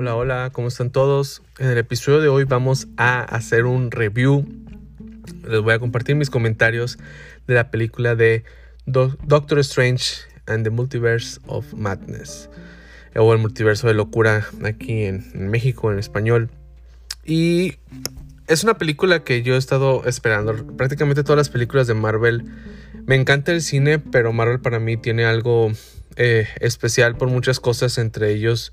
Hola, hola, ¿cómo están todos? En el episodio de hoy vamos a hacer un review. Les voy a compartir mis comentarios de la película de Doctor Strange and the Multiverse of Madness. O el multiverso de locura aquí en, México, en español. Y es una película que yo he estado esperando. Prácticamente todas las películas de Marvel. Me encanta el cine, pero Marvel para mí tiene algo eh, especial por muchas cosas, entre ellos,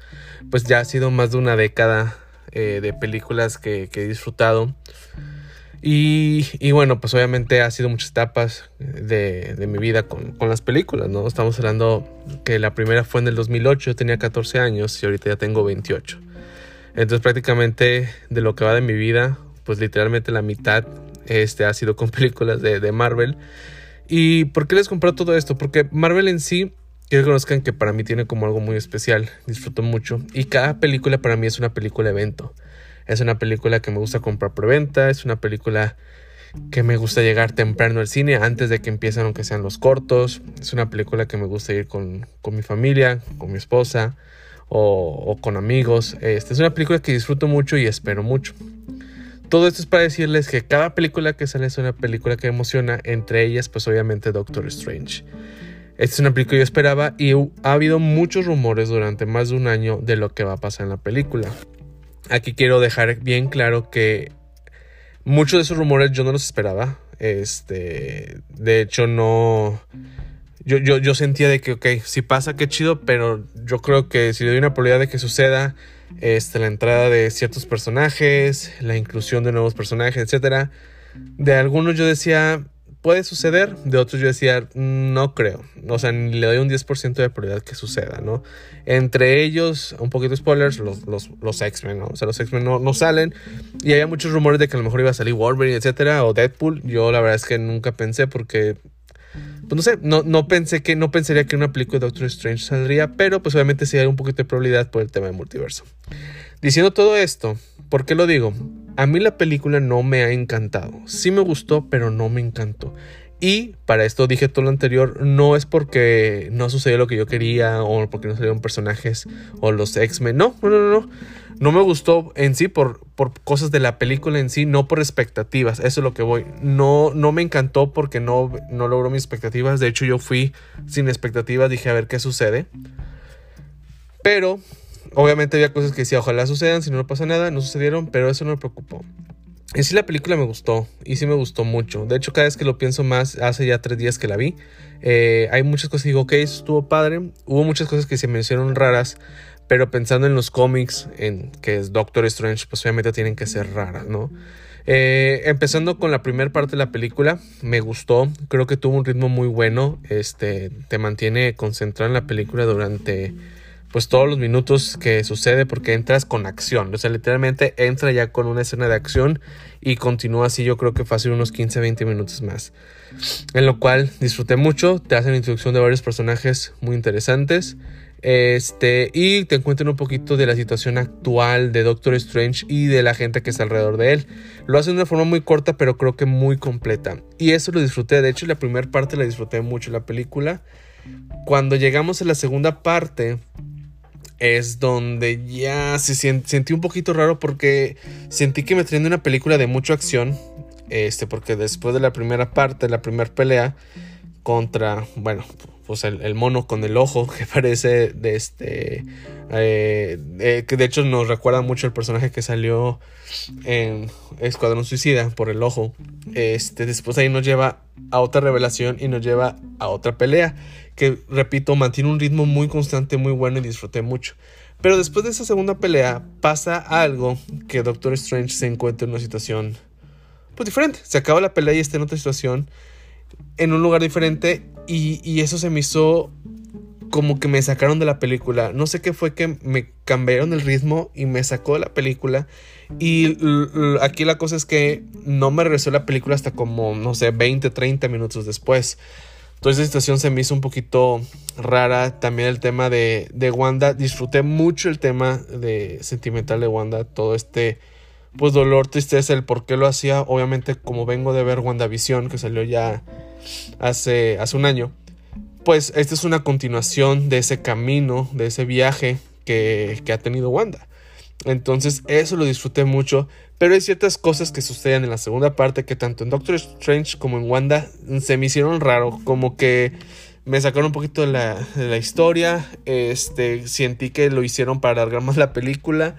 pues ya ha sido más de una década eh, de películas que, he disfrutado. Y, bueno, pues obviamente ha sido muchas etapas de, mi vida con, las películas, ¿no? Estamos hablando que la primera fue en el 2008, tenía 14 años y ahorita ya tengo 28. Entonces prácticamente de lo que va de mi vida, pues literalmente la mitad este, ha sido con películas de, de Marvel. ¿Y por qué les compré todo esto? Porque Marvel en sí que conozcan que para mí tiene como algo muy especial, disfruto mucho y cada película para mí es una película evento. Es una película que me gusta comprar preventa, es una película que me gusta llegar temprano al cine antes de que empiecen aunque sean los cortos. Es una película que me gusta ir con, mi familia, con mi esposa o, con amigos. Este, es una película que disfruto mucho y espero mucho. Todo esto es para decirles que cada película que sale es una película que emociona, entre ellas pues obviamente Doctor Strange. Esta es una película que yo esperaba y ha habido muchos rumores durante más de un año de lo que va a pasar en la película. Aquí quiero dejar bien claro que muchos de esos rumores yo no los esperaba. Este, de hecho, no. Yo, yo, yo sentía de que, ok, si pasa, qué chido, pero yo creo que si le doy una probabilidad de que suceda, este, la entrada de ciertos personajes, la inclusión de nuevos personajes, etc. De algunos yo decía, puede suceder, de otros yo decía, no creo, o sea, ni le doy un 10% de probabilidad que suceda, ¿no? Entre ellos, un poquito de spoilers, los, los, X-Men, ¿no? O sea, los X-Men no, no, salen y había muchos rumores de que a lo mejor iba a salir Wolverine, etcétera, o Deadpool, yo la verdad es que nunca pensé porque... Pues no sé, no, no pensé que, no pensaría que una película de Doctor Strange saldría, pero pues obviamente sí hay un poquito de probabilidad por el tema del multiverso. Diciendo todo esto, ¿por qué lo digo? A mí la película no me ha encantado. Sí me gustó, pero no me encantó. Y para esto dije todo lo anterior, no es porque no sucedió lo que yo quería o porque no salieron personajes o los X-Men. No, no, no, no. No me gustó en sí por, por cosas de la película en sí, no por expectativas. Eso es lo que voy. No, no me encantó porque no, no logró mis expectativas. De hecho, yo fui sin expectativas, dije a ver qué sucede. Pero Obviamente había cosas que decía, ojalá sucedan, si no, no pasa nada, no sucedieron, pero eso no me preocupó. En sí la película me gustó, y sí me gustó mucho. De hecho, cada vez que lo pienso más, hace ya tres días que la vi, eh, hay muchas cosas que digo, ok, eso estuvo padre. Hubo muchas cosas que se me hicieron raras, pero pensando en los cómics, en que es Doctor Strange, pues obviamente tienen que ser raras, ¿no? Eh, empezando con la primera parte de la película, me gustó, creo que tuvo un ritmo muy bueno, este, te mantiene concentrado en la película durante pues todos los minutos que sucede porque entras con acción, o sea, literalmente entra ya con una escena de acción y continúa así yo creo que fácil unos 15, 20 minutos más. En lo cual disfruté mucho, te hacen introducción de varios personajes muy interesantes. Este, y te encuentran un poquito de la situación actual de Doctor Strange y de la gente que está alrededor de él. Lo hacen de una forma muy corta, pero creo que muy completa. Y eso lo disfruté. De hecho, la primera parte la disfruté mucho la película. Cuando llegamos a la segunda parte, es donde ya se sentí un poquito raro porque sentí que me traían una película de mucha acción. Este, porque después de la primera parte, la primera pelea contra, bueno, pues el, mono con el ojo que parece de este, eh, eh, que de hecho nos recuerda mucho el personaje que salió en Escuadrón Suicida por el ojo. Este, después ahí nos lleva a otra revelación y nos lleva a otra pelea que repito, mantiene un ritmo muy constante, muy bueno y disfruté mucho. Pero después de esa segunda pelea pasa algo que Doctor Strange se encuentra en una situación pues diferente. Se acaba la pelea y está en otra situación, en un lugar diferente y, y eso se me hizo como que me sacaron de la película. No sé qué fue que me cambiaron el ritmo y me sacó de la película. Y aquí la cosa es que no me regresó la película hasta como, no sé, 20, 30 minutos después. Toda esa situación se me hizo un poquito rara. También el tema de, de Wanda. Disfruté mucho el tema de sentimental de Wanda. Todo este pues dolor, tristeza, el por qué lo hacía. Obviamente, como vengo de ver WandaVision, que salió ya hace, hace un año. Pues esta es una continuación de ese camino, de ese viaje que, que ha tenido Wanda. Entonces eso lo disfruté mucho. Pero hay ciertas cosas que suceden en la segunda parte que tanto en Doctor Strange como en Wanda se me hicieron raro. Como que me sacaron un poquito de la, historia. Este, sentí que lo hicieron para alargar más la película.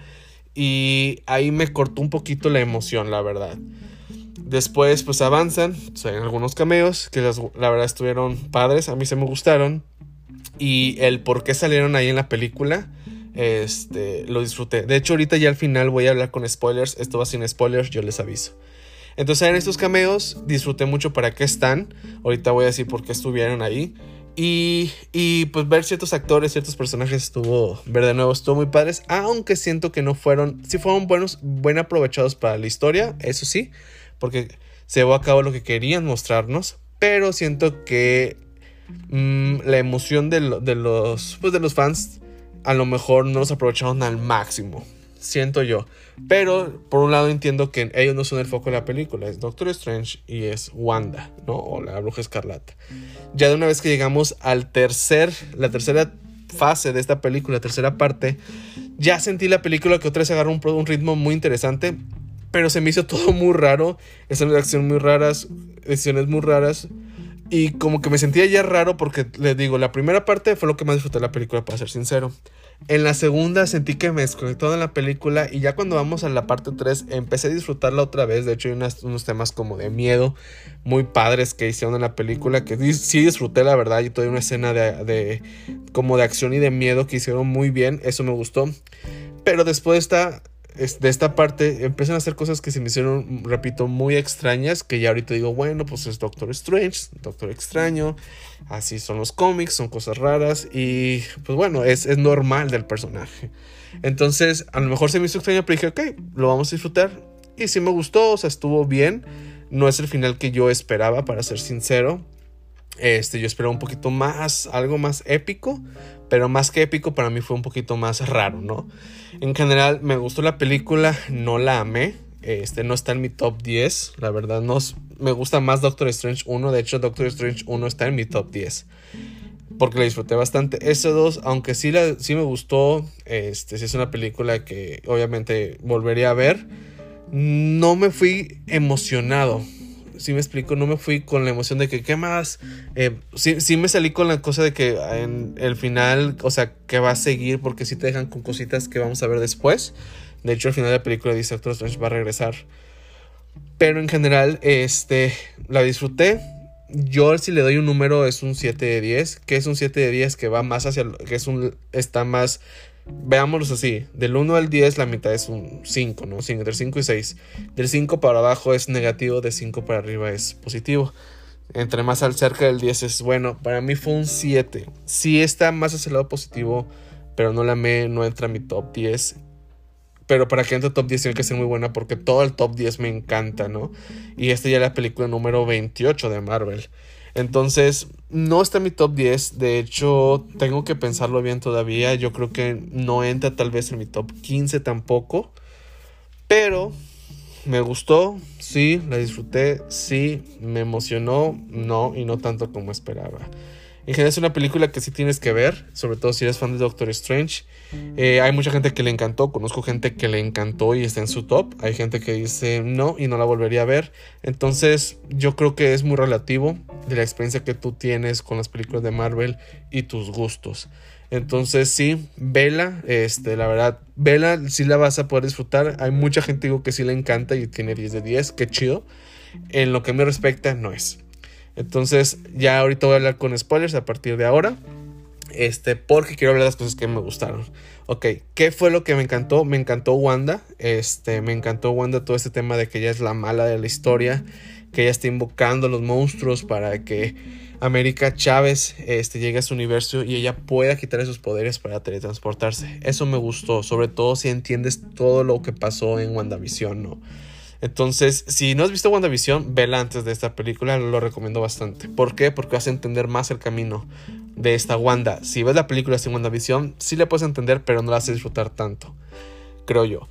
Y ahí me cortó un poquito la emoción, la verdad. Después, pues avanzan. Hay algunos cameos que la verdad estuvieron padres. A mí se me gustaron. Y el por qué salieron ahí en la película este, lo disfruté. De hecho, ahorita ya al final voy a hablar con spoilers. Esto va sin spoilers, yo les aviso. Entonces, en estos cameos disfruté mucho para qué están. Ahorita voy a decir por qué estuvieron ahí. Y, y, pues ver ciertos actores, ciertos personajes estuvo, ver de nuevo, estuvo muy padres. Aunque siento que no fueron, sí fueron buenos, buen aprovechados para la historia, eso sí, porque se llevó a cabo lo que querían mostrarnos. Pero siento que mm, la emoción de, los, pues de los fans a lo mejor no los aprovecharon al máximo. Siento yo. Pero por un lado entiendo que ellos no son el foco de la película. Es Doctor Strange y es Wanda, ¿no? O la bruja escarlata. Ya de una vez que llegamos al tercer, la tercera fase de esta película, la tercera parte, ya sentí la película que otra vez agarró un ritmo muy interesante. Pero se me hizo todo muy raro. Escenas de acción muy raras. Decisiones muy raras. Y como que me sentía ya raro porque les digo, la primera parte fue lo que más disfruté de la película, para ser sincero. En la segunda sentí que me desconectó en la película y ya cuando vamos a la parte 3 empecé a disfrutarla otra vez. De hecho hay unos temas como de miedo muy padres que hicieron en la película que sí disfruté la verdad y toda una escena de, de como de acción y de miedo que hicieron muy bien. Eso me gustó. Pero después está de esta parte empiezan a hacer cosas que se me hicieron, repito, muy extrañas, que ya ahorita digo, bueno, pues es Doctor Strange, Doctor Extraño, así son los cómics, son cosas raras y pues bueno, es, es normal del personaje. Entonces, a lo mejor se me hizo extraño, pero dije, ok, lo vamos a disfrutar. Y sí me gustó, o sea, estuvo bien. No es el final que yo esperaba, para ser sincero. Este, yo esperaba un poquito más, algo más épico, pero más que épico para mí fue un poquito más raro, ¿no? En general me gustó la película, no la amé, este no está en mi top 10, la verdad no me gusta más Doctor Strange 1, de hecho Doctor Strange 1 está en mi top 10. Porque la disfruté bastante. Ese 2, aunque sí, la, sí me gustó, este, es una película que obviamente volvería a ver, no me fui emocionado si me explico, no me fui con la emoción de que, ¿qué más? Eh, sí, me salí con la cosa de que en el final, o sea, que va a seguir, porque si te dejan con cositas que vamos a ver después. De hecho, al final de la película dice Doctor Strange va a regresar. Pero en general, este, la disfruté. Yo si le doy un número es un 7 de 10, que es un 7 de 10 que va más hacia, que es un, está más veámoslos así, del 1 al 10 la mitad es un 5, ¿no? Entre 5 y 6. Del 5 para abajo es negativo, de 5 para arriba es positivo. Entre más al cerca del 10 es bueno. Para mí fue un 7. Sí está más hacia el lado positivo, pero no la me, no entra a mi top 10. Pero para que entre top 10 tiene que ser muy buena porque todo el top 10 me encanta, ¿no? Y esta ya es la película número 28 de Marvel. Entonces, no está en mi top 10. De hecho, tengo que pensarlo bien todavía. Yo creo que no entra tal vez en mi top 15 tampoco. Pero me gustó, sí, la disfruté, sí, me emocionó, no, y no tanto como esperaba. En general es una película que sí tienes que ver, sobre todo si eres fan de Doctor Strange. Eh, hay mucha gente que le encantó, conozco gente que le encantó y está en su top. Hay gente que dice no y no la volvería a ver. Entonces yo creo que es muy relativo de la experiencia que tú tienes con las películas de Marvel y tus gustos. Entonces sí, vela, este, la verdad, vela, sí la vas a poder disfrutar. Hay mucha gente digo, que sí le encanta y tiene 10 de 10, qué chido. En lo que me respecta, no es. Entonces, ya ahorita voy a hablar con spoilers a partir de ahora. Este, porque quiero hablar de las cosas que me gustaron. Ok, ¿qué fue lo que me encantó? Me encantó Wanda. Este, me encantó Wanda todo este tema de que ella es la mala de la historia. Que ella está invocando a los monstruos para que América Chávez este, llegue a su universo y ella pueda quitar esos poderes para teletransportarse. Eso me gustó, sobre todo si entiendes todo lo que pasó en WandaVision, ¿no? Entonces, si no has visto WandaVision, vela antes de esta película, lo recomiendo bastante. ¿Por qué? Porque vas a entender más el camino de esta Wanda. Si ves la película sin WandaVision, sí la puedes entender, pero no la vas a disfrutar tanto, creo yo.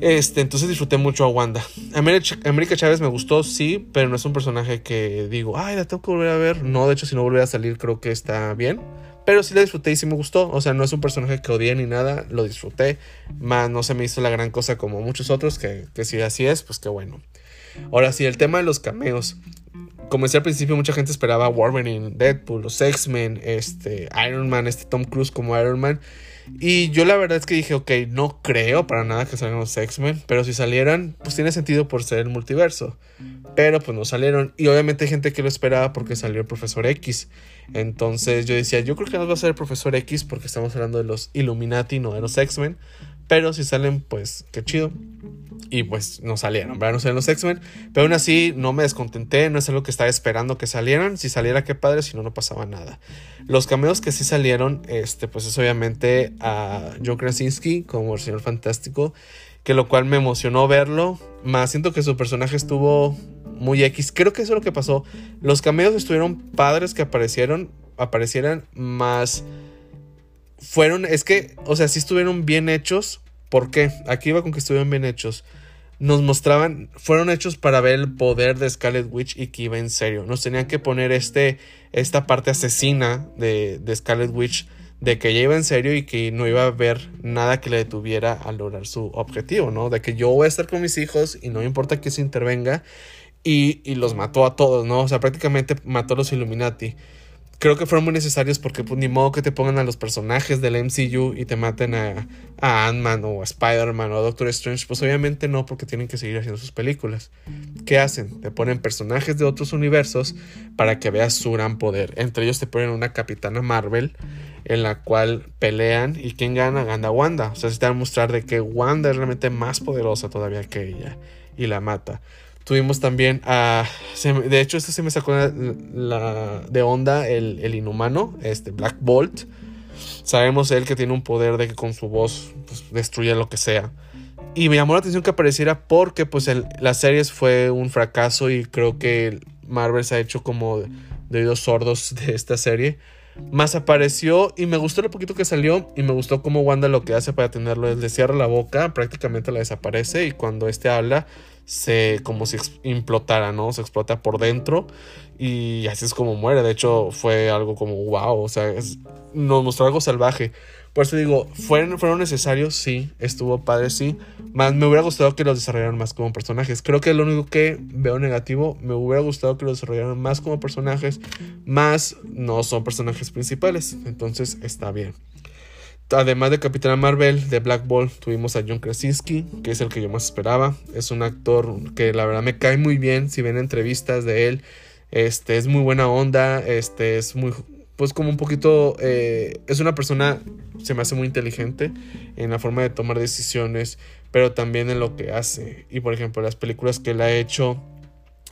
Este, entonces disfruté mucho a Wanda. América Chávez me gustó, sí, pero no es un personaje que digo, ay, la tengo que volver a ver. No, de hecho, si no volviera a salir, creo que está bien. Pero sí la disfruté y sí me gustó. O sea, no es un personaje que odié ni nada, lo disfruté. Más no se me hizo la gran cosa como muchos otros, que, que si así es, pues qué bueno. Ahora sí, el tema de los cameos. Como decía al principio, mucha gente esperaba Wolverine, Deadpool, los X-Men, este, Iron Man, este Tom Cruise como Iron Man. Y yo la verdad es que dije, ok, no creo para nada que salgan los X-Men, pero si salieran, pues tiene sentido por ser el multiverso. Pero pues no salieron. Y obviamente hay gente que lo esperaba porque salió el Profesor X. Entonces yo decía, yo creo que no va a ser el Profesor X porque estamos hablando de los Illuminati, no de los X-Men. Pero si salen, pues qué chido. Y pues no salieron, ¿verdad? No salieron los X-Men. Pero aún así no me descontenté, no es algo que estaba esperando que salieran. Si saliera, qué padre, si no, no pasaba nada. Los cameos que sí salieron, este, pues es obviamente a Joe Krasinski como el señor fantástico. Que lo cual me emocionó verlo. Más siento que su personaje estuvo muy X. Creo que eso es lo que pasó. Los cameos estuvieron padres que aparecieron. Aparecieran más fueron, es que, o sea, sí estuvieron bien hechos. ¿Por qué? Aquí iba con que estuvieron bien hechos. Nos mostraban, fueron hechos para ver el poder de Scarlet Witch y que iba en serio. Nos tenían que poner este, esta parte asesina de, de Scarlet Witch, de que ella iba en serio y que no iba a haber nada que le detuviera a lograr su objetivo, ¿no? De que yo voy a estar con mis hijos y no importa que se intervenga. Y, y los mató a todos, ¿no? O sea, prácticamente mató a los Illuminati creo que fueron muy necesarios porque pues, ni modo que te pongan a los personajes del MCU y te maten a, a Ant-Man o a Spider-Man o a Doctor Strange. Pues obviamente no, porque tienen que seguir haciendo sus películas. ¿Qué hacen? Te ponen personajes de otros universos para que veas su gran poder. Entre ellos te ponen una Capitana Marvel en la cual pelean y quien gana, gana Wanda. O sea, se te va a mostrar de que Wanda es realmente más poderosa todavía que ella y la mata. Tuvimos también a. de hecho, este se me sacó la, de onda el, inhumano, este Black Bolt. Sabemos él que tiene un poder de que con su voz pues, destruye lo que sea. Y me llamó la atención que apareciera porque pues el, la serie fue un fracaso y creo que Marvel se ha hecho como de oídos sordos de esta serie. Más apareció y me gustó lo poquito que salió y me gustó cómo Wanda lo que hace para tenerlo le cierra la boca, prácticamente la desaparece y cuando este habla se como si implotara, ¿no? Se explota por dentro y así es como muere. De hecho, fue algo como wow, o sea, nos mostró algo salvaje. Por eso digo, ¿fueron, ¿fueron necesarios? Sí, estuvo padre, sí. Más me hubiera gustado que los desarrollaran más como personajes. Creo que lo único que veo negativo, me hubiera gustado que los desarrollaran más como personajes, más no son personajes principales. Entonces está bien. Además de Capitana Marvel, de Black Ball, tuvimos a John Krasinski, que es el que yo más esperaba. Es un actor que la verdad me cae muy bien. Si ven entrevistas de él, este es muy buena onda. Este es muy, pues como un poquito, eh, es una persona, se me hace muy inteligente en la forma de tomar decisiones, pero también en lo que hace. Y por ejemplo, las películas que él ha hecho,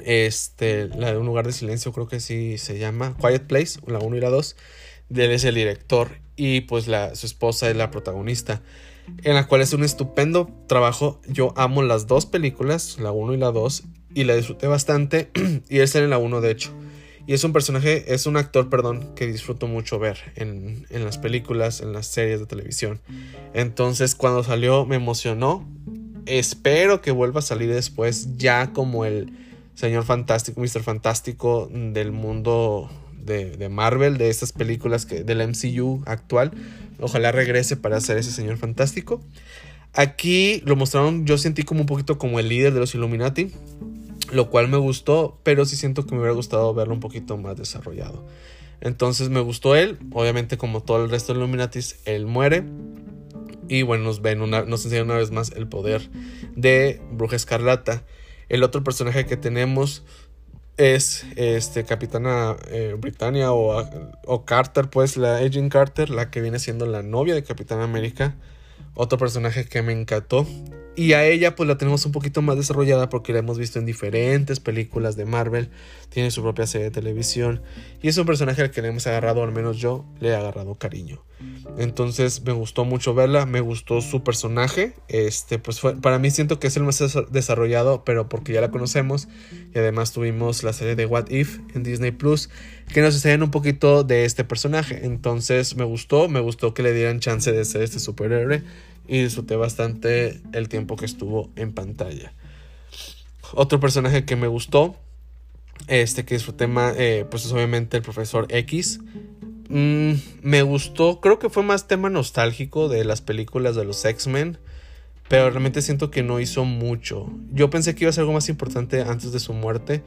este, la de Un lugar de silencio, creo que sí se llama, Quiet Place, la 1 y la 2 él es el director y pues la, su esposa es la protagonista, en la cual es un estupendo trabajo. Yo amo las dos películas, la 1 y la 2, y la disfruté bastante, y él en la 1 de hecho. Y es un personaje, es un actor, perdón, que disfruto mucho ver en, en las películas, en las series de televisión. Entonces cuando salió me emocionó. Espero que vuelva a salir después ya como el señor fantástico, Mr. Fantástico del mundo de, Marvel, de estas películas que, del MCU actual. Ojalá regrese para ser ese señor fantástico. Aquí lo mostraron, yo sentí como un poquito como el líder de los Illuminati, lo cual me gustó, pero sí siento que me hubiera gustado verlo un poquito más desarrollado. Entonces me gustó él, obviamente como todo el resto de Illuminatis, él muere. Y bueno, nos ven una, nos enseña una vez más el poder de Bruja Escarlata. El otro personaje que tenemos es este Capitana eh, Britannia o, o, Carter, pues la Agent Carter, la que viene siendo la novia de Capitán América. Otro personaje que me encantó. Y a ella pues la tenemos un poquito más desarrollada porque la hemos visto en diferentes películas de Marvel. Tiene su propia serie de televisión. Y es un personaje al que le hemos agarrado, al menos yo, le he agarrado cariño. Entonces me gustó mucho verla, me gustó su personaje. Este, pues para mí siento que es el más desarrollado, pero porque ya la conocemos. Y además tuvimos la serie de What If en Disney Plus, que nos enseñan un poquito de este personaje. Entonces me gustó, me gustó que le dieran chance de ser este superhéroe y disfruté bastante el tiempo que estuvo en pantalla. Otro personaje que me gustó, este que disfruté más, eh, pues es obviamente el profesor X. Mm, me gustó, creo que fue más tema nostálgico de las películas de los X-Men. Pero realmente siento que no hizo mucho. Yo pensé que iba a ser algo más importante antes de su muerte.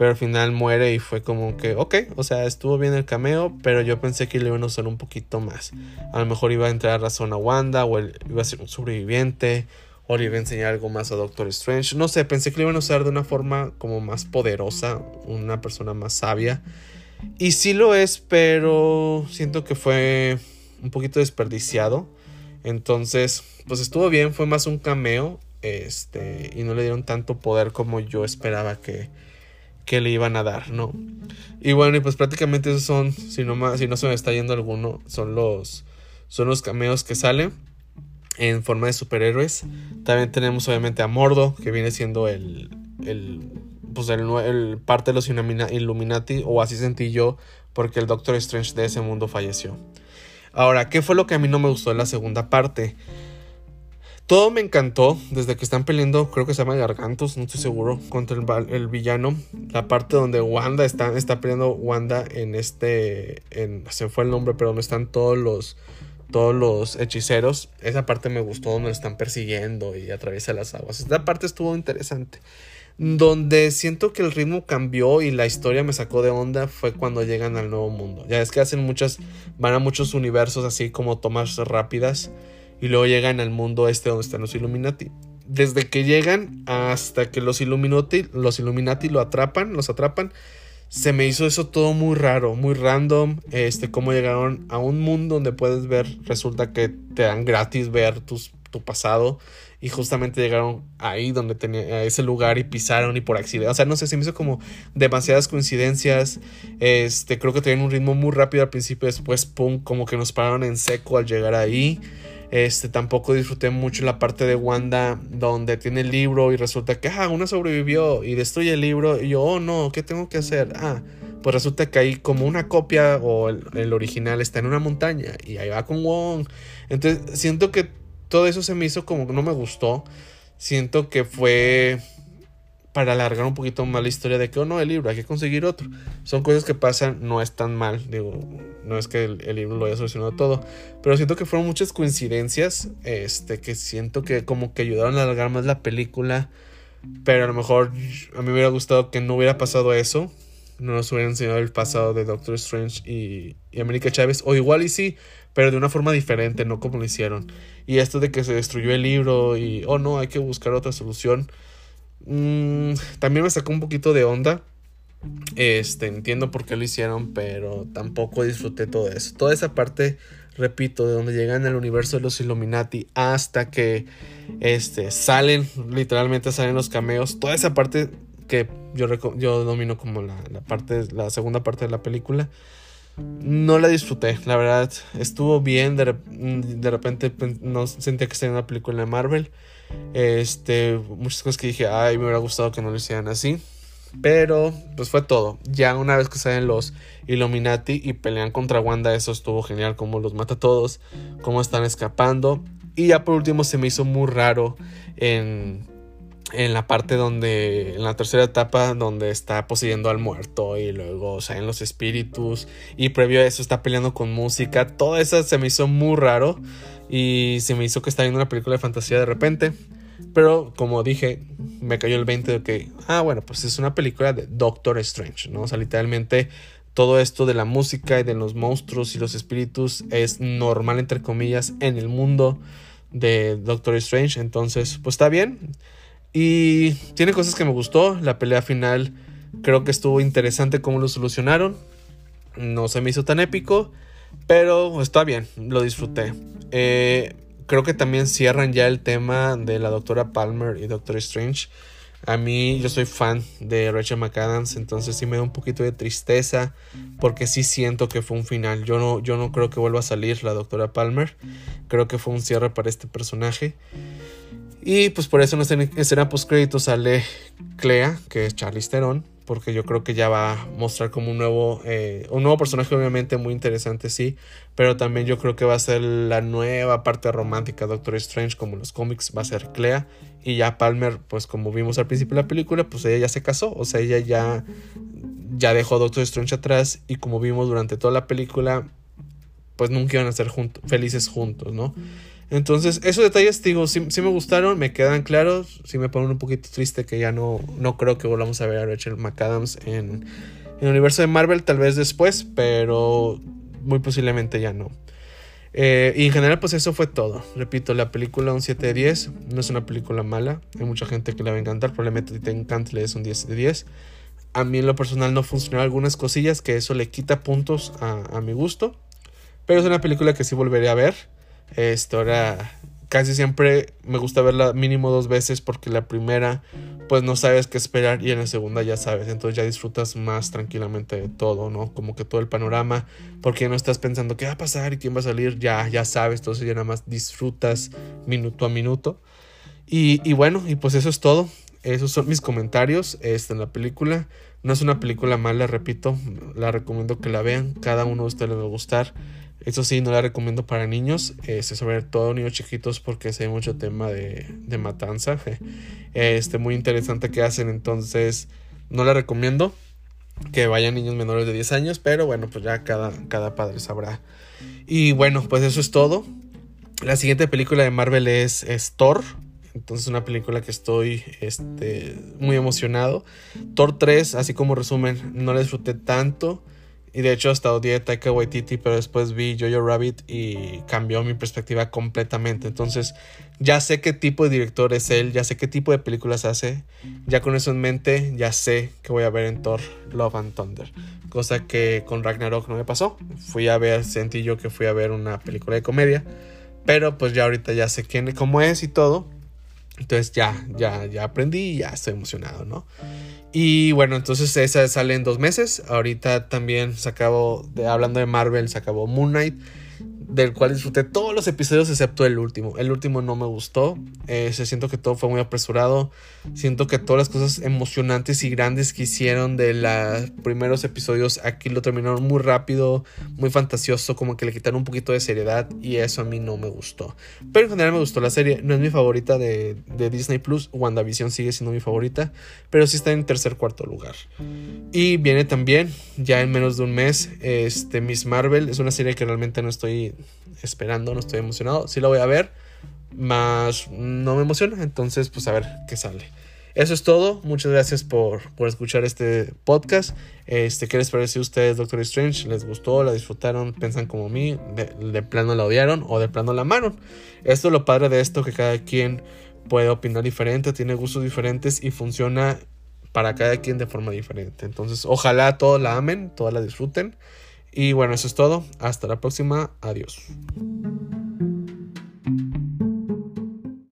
Pero al final muere y fue como que, ok, o sea, estuvo bien el cameo, pero yo pensé que le iban a usar un poquito más. A lo mejor iba a entrar a razón a Wanda, o él iba a ser un sobreviviente, o le iba a enseñar algo más a Doctor Strange. No sé, pensé que le iban a usar de una forma como más poderosa, una persona más sabia. Y sí lo es, pero siento que fue un poquito desperdiciado. Entonces, pues estuvo bien, fue más un cameo. Este, y no le dieron tanto poder como yo esperaba que, que le iban a dar, ¿no? Y bueno, y pues prácticamente esos son, si no, si no se me está yendo alguno, son los, son los cameos que salen en forma de superhéroes. También tenemos obviamente a Mordo, que viene siendo el, el pues el, parte de los Illuminati, o así sentí yo, porque el Doctor Strange de ese mundo falleció. Ahora, ¿qué fue lo que a mí no me gustó en la segunda parte? Todo me encantó desde que están peleando, creo que se llama Gargantos, no estoy seguro, contra el, villano. La parte donde Wanda está, está peleando Wanda en este, en, se fue el nombre, pero donde están todos los, todos los hechiceros. Esa parte me gustó, donde están persiguiendo y atraviesa las aguas. Esta parte estuvo interesante. Donde siento que el ritmo cambió y la historia me sacó de onda fue cuando llegan al nuevo mundo. Ya es que hacen muchas, van a muchos universos así como tomas rápidas y luego llegan al mundo este donde están los Illuminati. Desde que llegan hasta que los Illuminati, los Illuminati lo atrapan, los atrapan, se me hizo eso todo muy raro, muy random. Este, cómo llegaron a un mundo donde puedes ver, resulta que te dan gratis ver tus, tu pasado. Y justamente llegaron ahí donde tenía a ese lugar y pisaron y por accidente. O sea, no sé, se me hizo como demasiadas coincidencias. Este, creo que tenían un ritmo muy rápido al principio, después, pum, como que nos pararon en seco al llegar ahí. Este, tampoco disfruté mucho la parte de Wanda donde tiene el libro y resulta que, ah, una sobrevivió y destruye el libro. Y yo, oh no, ¿qué tengo que hacer? Ah, pues resulta que ahí como una copia o el, original está en una montaña y ahí va con Wong. Entonces siento que todo eso se me hizo como no me gustó. Siento que fue para alargar un poquito más la historia de que, oh no, el libro, hay que conseguir otro. Son cosas que pasan, no es tan mal, digo, no es que el, libro lo haya solucionado todo, pero siento que fueron muchas coincidencias, este, que siento que como que ayudaron a alargar más la película, pero a lo mejor a mí me hubiera gustado que no hubiera pasado eso, no nos hubieran enseñado el pasado de Doctor Strange y, y América Chávez, o igual y sí, pero de una forma diferente, no como lo hicieron. Y esto de que se destruyó el libro y, oh no, hay que buscar otra solución Mm, también me sacó un poquito de onda. Este, entiendo por qué lo hicieron, pero tampoco disfruté todo eso. Toda esa parte, repito, de donde llegan al universo de los Illuminati hasta que este, salen, literalmente salen los cameos. Toda esa parte que yo, yo domino como la, la, parte, la segunda parte de la película. No la disfruté, la verdad. Estuvo bien. De, de repente no sentía que en una película de Marvel. Este, muchas cosas que dije, ay, me hubiera gustado que no lo hicieran así. Pero, pues fue todo. Ya una vez que salen los Illuminati y pelean contra Wanda, eso estuvo genial, como los mata a todos, cómo están escapando. Y ya por último se me hizo muy raro en, en la parte donde, en la tercera etapa, donde está poseyendo al muerto y luego salen los espíritus y previo a eso está peleando con música. Todo eso se me hizo muy raro. Y se me hizo que estaba viendo una película de fantasía de repente. Pero como dije, me cayó el 20 de que, ah, bueno, pues es una película de Doctor Strange, ¿no? O sea, literalmente todo esto de la música y de los monstruos y los espíritus es normal, entre comillas, en el mundo de Doctor Strange. Entonces, pues está bien. Y tiene cosas que me gustó. La pelea final creo que estuvo interesante cómo lo solucionaron. No se me hizo tan épico. Pero está bien, lo disfruté. Eh, creo que también cierran ya el tema de la doctora Palmer y Doctor Strange. A mí yo soy fan de Rachel McAdams, entonces sí me da un poquito de tristeza porque sí siento que fue un final. Yo no, yo no creo que vuelva a salir la doctora Palmer. Creo que fue un cierre para este personaje. Y pues por eso en escena post crédito sale Clea, que es Charlize Theron, porque yo creo que ya va a mostrar como un nuevo, eh, un nuevo personaje obviamente muy interesante, sí, pero también yo creo que va a ser la nueva parte romántica de Doctor Strange como los cómics, va a ser Clea y ya Palmer, pues como vimos al principio de la película, pues ella ya se casó, o sea, ella ya, ya dejó a Doctor Strange atrás y como vimos durante toda la película, pues nunca iban a ser felices juntos, ¿no? Entonces, esos detalles, digo, sí, me gustaron, me quedan claros. Sí me ponen un poquito triste que ya no, no creo que volvamos a ver a Rachel McAdams en, el universo de Marvel, tal vez después, pero muy posiblemente ya no. Eh, y en general, pues eso fue todo. Repito, la película un 7 de 10 no es una película mala. Hay mucha gente que la va a encantar. Probablemente te encante, le des un 10 de 10. A mí en lo personal no funcionaron algunas cosillas que eso le quita puntos a mi gusto. Pero es una película que sí volveré a ver. Esto ahora casi siempre me gusta verla mínimo dos veces porque la primera pues no sabes qué esperar y en la segunda ya sabes, entonces ya disfrutas más tranquilamente de todo, ¿no? Como que todo el panorama, porque no estás pensando qué va a pasar y quién va a salir, ya, ya sabes, entonces ya nada más disfrutas minuto a minuto. Y, y bueno, y pues eso es todo. Esos son mis comentarios este, en la película. No es una película mala, repito, la recomiendo que la vean, cada uno de ustedes les va a gustar. Eso sí, no la recomiendo para niños, este, sobre todo niños chiquitos porque hay mucho tema de, de matanza. Este, muy interesante que hacen, entonces no la recomiendo que vayan niños menores de 10 años, pero bueno, pues ya cada, cada padre sabrá. Y bueno, pues eso es todo. La siguiente película de Marvel es, es Thor. Entonces una película que estoy este, muy emocionado. Thor 3, así como resumen, no la disfruté tanto. Y de hecho hasta odié Taika Waititi, pero después vi Jojo Rabbit y cambió mi perspectiva completamente. Entonces ya sé qué tipo de director es él, ya sé qué tipo de películas hace. Ya con eso en mente, ya sé que voy a ver en Thor Love and Thunder. Cosa que con Ragnarok no me pasó. Fui a ver, sentí yo que fui a ver una película de comedia. Pero pues ya ahorita ya sé quién, cómo es y todo. Entonces ya, ya, ya aprendí y ya estoy emocionado, ¿no? Y bueno, entonces esa sale en dos meses. Ahorita también se acabó, de, hablando de Marvel, se acabó Moon Knight del cual disfruté todos los episodios excepto el último. El último no me gustó. Eh, siento que todo fue muy apresurado. Siento que todas las cosas emocionantes y grandes que hicieron de los primeros episodios aquí lo terminaron muy rápido, muy fantasioso, como que le quitaron un poquito de seriedad y eso a mí no me gustó. Pero en general me gustó la serie. No es mi favorita de, de Disney Plus. WandaVision sigue siendo mi favorita, pero sí está en tercer cuarto lugar. Y viene también, ya en menos de un mes, este Miss Marvel. Es una serie que realmente no estoy esperando, no estoy emocionado. Sí lo voy a ver, más no me emociona. Entonces, pues a ver qué sale. Eso es todo. Muchas gracias por, escuchar este podcast. Este, ¿Qué les pareció a ustedes, Doctor Strange? ¿Les gustó? ¿La disfrutaron? ¿Piensan como mí? De, plano la odiaron o de plano la amaron? Esto es lo padre de esto, que cada quien puede opinar diferente, tiene gustos diferentes y funciona para cada quien de forma diferente. Entonces, ojalá todos la amen, todos la disfruten. Y bueno, eso es todo. Hasta la próxima. Adiós.